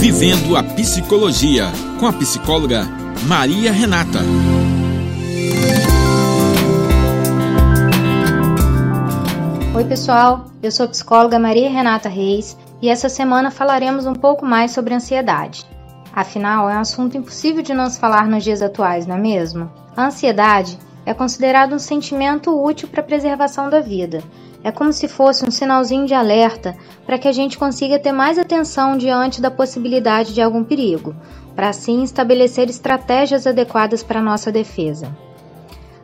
Vivendo a Psicologia, com a psicóloga Maria Renata. Oi, pessoal. Eu sou a psicóloga Maria Renata Reis e essa semana falaremos um pouco mais sobre ansiedade. Afinal, é um assunto impossível de não se falar nos dias atuais, não é mesmo? A ansiedade é considerado um sentimento útil para a preservação da vida. É como se fosse um sinalzinho de alerta para que a gente consiga ter mais atenção diante da possibilidade de algum perigo, para assim estabelecer estratégias adequadas para nossa defesa.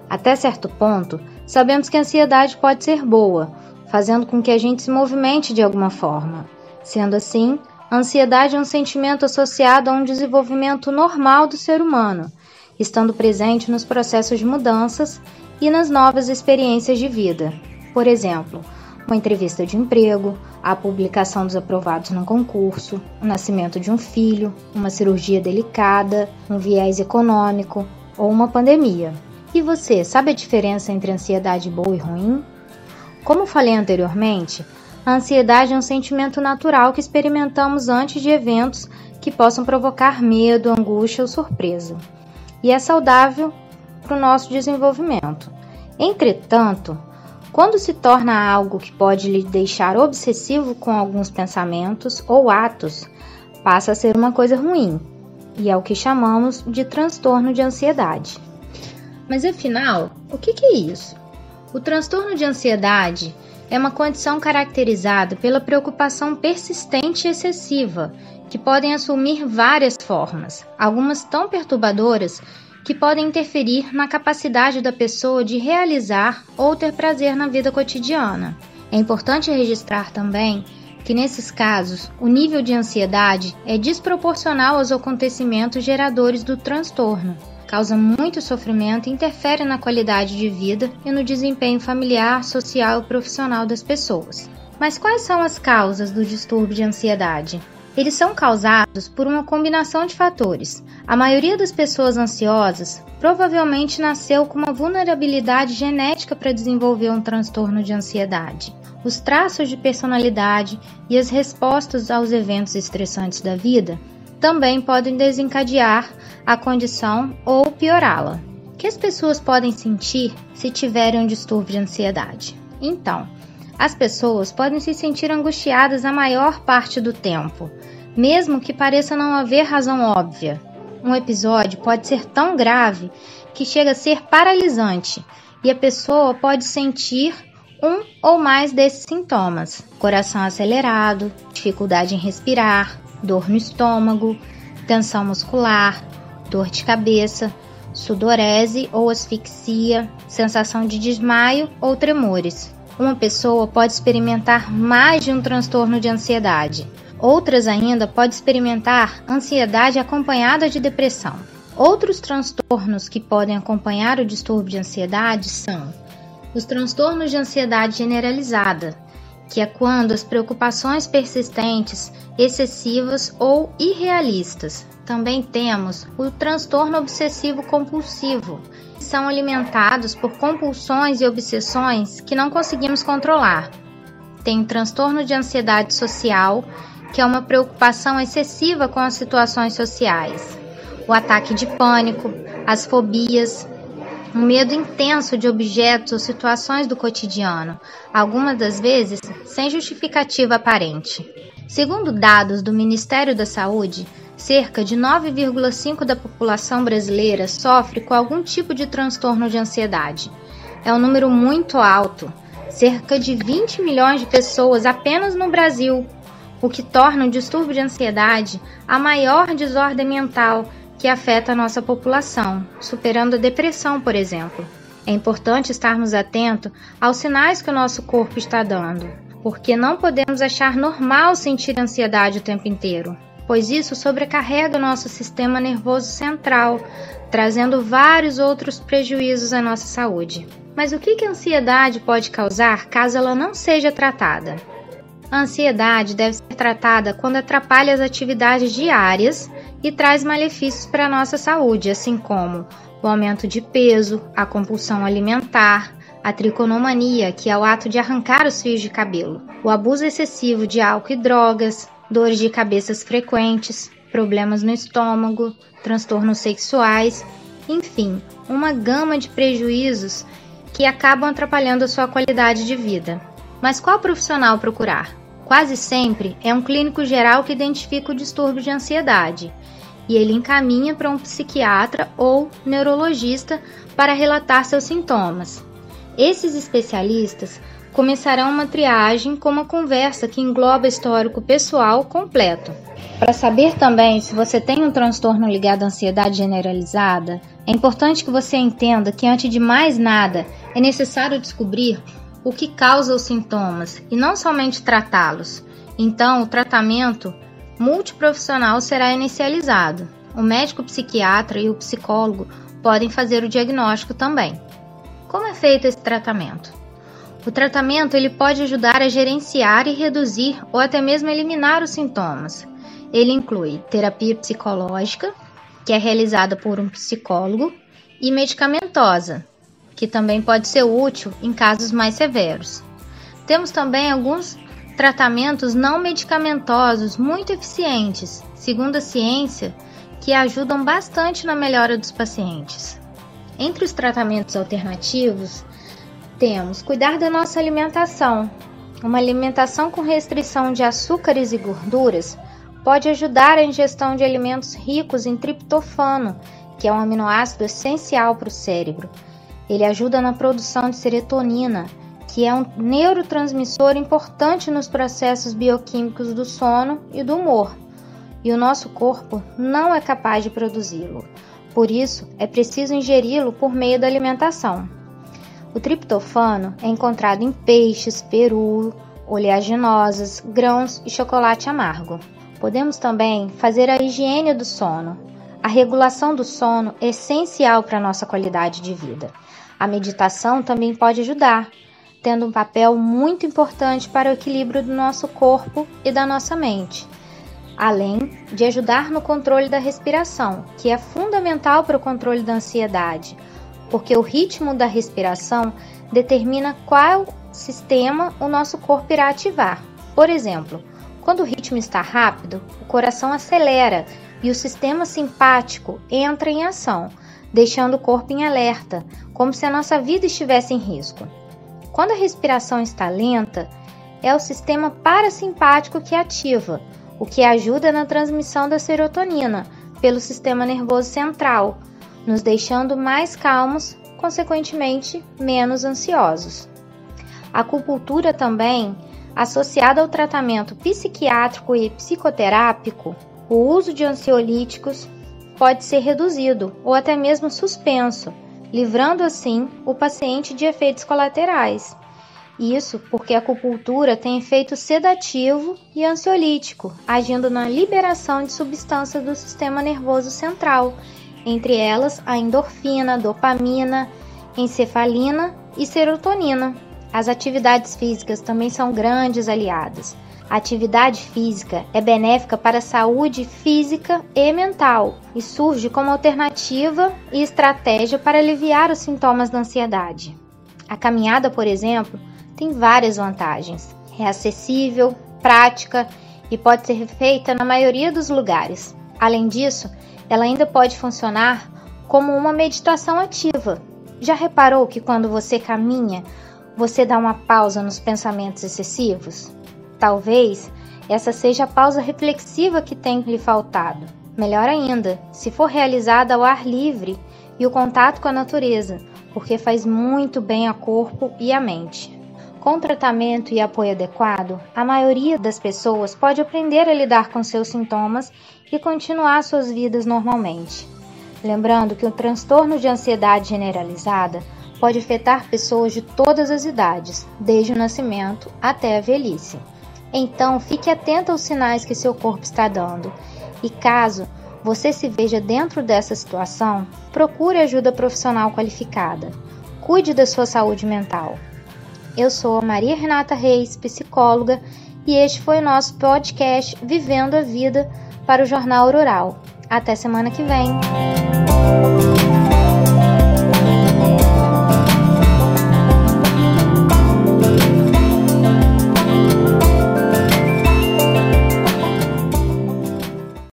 Até certo ponto, sabemos que a ansiedade pode ser boa, fazendo com que a gente se movimente de alguma forma. Sendo assim, a ansiedade é um sentimento associado a um desenvolvimento normal do ser humano, estando presente nos processos de mudanças e nas novas experiências de vida. Por exemplo, uma entrevista de emprego, a publicação dos aprovados num concurso, o nascimento de um filho, uma cirurgia delicada, um viés econômico ou uma pandemia. E você, sabe a diferença entre ansiedade boa e ruim? Como falei anteriormente, a ansiedade é um sentimento natural que experimentamos antes de eventos que possam provocar medo, angústia ou surpresa. E é saudável para o nosso desenvolvimento. Entretanto, quando se torna algo que pode lhe deixar obsessivo com alguns pensamentos ou atos, passa a ser uma coisa ruim, e é o que chamamos de transtorno de ansiedade. Mas afinal, o que é isso? O transtorno de ansiedade é uma condição caracterizada pela preocupação persistente e excessiva, que podem assumir várias formas, algumas tão perturbadoras que podem interferir na capacidade da pessoa de realizar ou ter prazer na vida cotidiana. É importante registrar também que nesses casos o nível de ansiedade é desproporcional aos acontecimentos geradores do transtorno causa muito sofrimento e interfere na qualidade de vida e no desempenho familiar, social e profissional das pessoas. Mas quais são as causas do distúrbio de ansiedade? Eles são causados por uma combinação de fatores. A maioria das pessoas ansiosas provavelmente nasceu com uma vulnerabilidade genética para desenvolver um transtorno de ansiedade. Os traços de personalidade e as respostas aos eventos estressantes da vida também podem desencadear a condição ou piorá-la. O que as pessoas podem sentir se tiverem um distúrbio de ansiedade? Então, as pessoas podem se sentir angustiadas a maior parte do tempo, mesmo que pareça não haver razão óbvia. Um episódio pode ser tão grave que chega a ser paralisante e a pessoa pode sentir um ou mais desses sintomas: coração acelerado, dificuldade em respirar, dor no estômago, tensão muscular, dor de cabeça, sudorese ou asfixia, sensação de desmaio ou tremores. Uma pessoa pode experimentar mais de um transtorno de ansiedade. Outras ainda podem experimentar ansiedade acompanhada de depressão. Outros transtornos que podem acompanhar o distúrbio de ansiedade são os transtornos de ansiedade generalizada, que é quando as preocupações persistentes, excessivas ou irrealistas. Também temos o transtorno obsessivo compulsivo, que são alimentados por compulsões e obsessões que não conseguimos controlar. Tem o transtorno de ansiedade social, que é uma preocupação excessiva com as situações sociais. O ataque de pânico, as fobias, um medo intenso de objetos ou situações do cotidiano, algumas das vezes sem justificativa aparente. Segundo dados do Ministério da Saúde, cerca de 9,5% da população brasileira sofre com algum tipo de transtorno de ansiedade. É um número muito alto, cerca de 20 milhões de pessoas apenas no Brasil, o que torna o distúrbio de ansiedade a maior desordem mental que afeta a nossa população, superando a depressão, por exemplo. É importante estarmos atentos aos sinais que o nosso corpo está dando, porque não podemos achar normal sentir ansiedade o tempo inteiro, pois isso sobrecarrega o nosso sistema nervoso central, trazendo vários outros prejuízos à nossa saúde. Mas o que a ansiedade pode causar caso ela não seja tratada? A ansiedade deve ser tratada quando atrapalha as atividades diárias e traz malefícios para a nossa saúde, assim como o aumento de peso, a compulsão alimentar, a triconomania, que é o ato de arrancar os fios de cabelo, o abuso excessivo de álcool e drogas, dores de cabeças frequentes, problemas no estômago, transtornos sexuais, enfim, uma gama de prejuízos que acabam atrapalhando a sua qualidade de vida. Mas qual profissional procurar? Quase sempre é um clínico geral que identifica o distúrbio de ansiedade e ele encaminha para um psiquiatra ou neurologista para relatar seus sintomas. Esses especialistas começarão uma triagem com uma conversa que engloba histórico pessoal completo. Para saber também se você tem um transtorno ligado à ansiedade generalizada, é importante que você entenda que antes de mais nada é necessário descobrir o que causa os sintomas e não somente tratá-los. Então, o tratamento multiprofissional será inicializado. O médico psiquiatra e o psicólogo podem fazer o diagnóstico também. Como é feito esse tratamento? O tratamento ele pode ajudar a gerenciar e reduzir ou até mesmo eliminar os sintomas. Ele inclui terapia psicológica, que é realizada por um psicólogo, e medicamentosa, que também pode ser útil em casos mais severos. Temos também alguns tratamentos não medicamentosos muito eficientes, segundo a ciência, que ajudam bastante na melhora dos pacientes. Entre os tratamentos alternativos, temos cuidar da nossa alimentação. Uma alimentação com restrição de açúcares e gorduras pode ajudar a ingestão de alimentos ricos em triptofano, que é um aminoácido essencial para o cérebro. Ele ajuda na produção de serotonina, que é um neurotransmissor importante nos processos bioquímicos do sono e do humor, e o nosso corpo não é capaz de produzi-lo. Por isso, é preciso ingeri-lo por meio da alimentação. O triptofano é encontrado em peixes, peru, oleaginosas, grãos e chocolate amargo. Podemos também fazer a higiene do sono. A regulação do sono é essencial para a nossa qualidade de vida. A meditação também pode ajudar, tendo um papel muito importante para o equilíbrio do nosso corpo e da nossa mente, além de ajudar no controle da respiração, que é fundamental para o controle da ansiedade, porque o ritmo da respiração determina qual sistema o nosso corpo irá ativar. Por exemplo, quando o ritmo está rápido, o coração acelera e o sistema simpático entra em ação, deixando o corpo em alerta, como se a nossa vida estivesse em risco. Quando a respiração está lenta, é o sistema parasimpático que ativa, o que ajuda na transmissão da serotonina pelo sistema nervoso central, nos deixando mais calmos, consequentemente menos ansiosos. A acupuntura também, associada ao tratamento psiquiátrico e psicoterápico, o uso de ansiolíticos pode ser reduzido ou até mesmo suspenso livrando assim o paciente de efeitos colaterais. Isso porque a acupuntura tem efeito sedativo e ansiolítico, agindo na liberação de substâncias do sistema nervoso central, entre elas a endorfina, dopamina, encefalina e serotonina. As atividades físicas também são grandes aliadas. A atividade física é benéfica para a saúde física e mental e surge como alternativa e estratégia para aliviar os sintomas da ansiedade. A caminhada, por exemplo, tem várias vantagens. É acessível, prática e pode ser feita na maioria dos lugares. Além disso, ela ainda pode funcionar como uma meditação ativa. Já reparou que quando você caminha, você dá uma pausa nos pensamentos excessivos? Talvez essa seja a pausa reflexiva que tem lhe faltado. Melhor ainda, se for realizada ao ar livre e o contato com a natureza, porque faz muito bem ao corpo e à mente. Com tratamento e apoio adequado, a maioria das pessoas pode aprender a lidar com seus sintomas e continuar suas vidas normalmente. Lembrando que o transtorno de ansiedade generalizada pode afetar pessoas de todas as idades, desde o nascimento até a velhice. Então, fique atento aos sinais que seu corpo está dando. E caso você se veja dentro dessa situação, procure ajuda profissional qualificada. Cuide da sua saúde mental. Eu sou a Maria Renata Reis, psicóloga, e este foi o nosso podcast Vivendo a Vida para o Jornal Rural. Até semana que vem.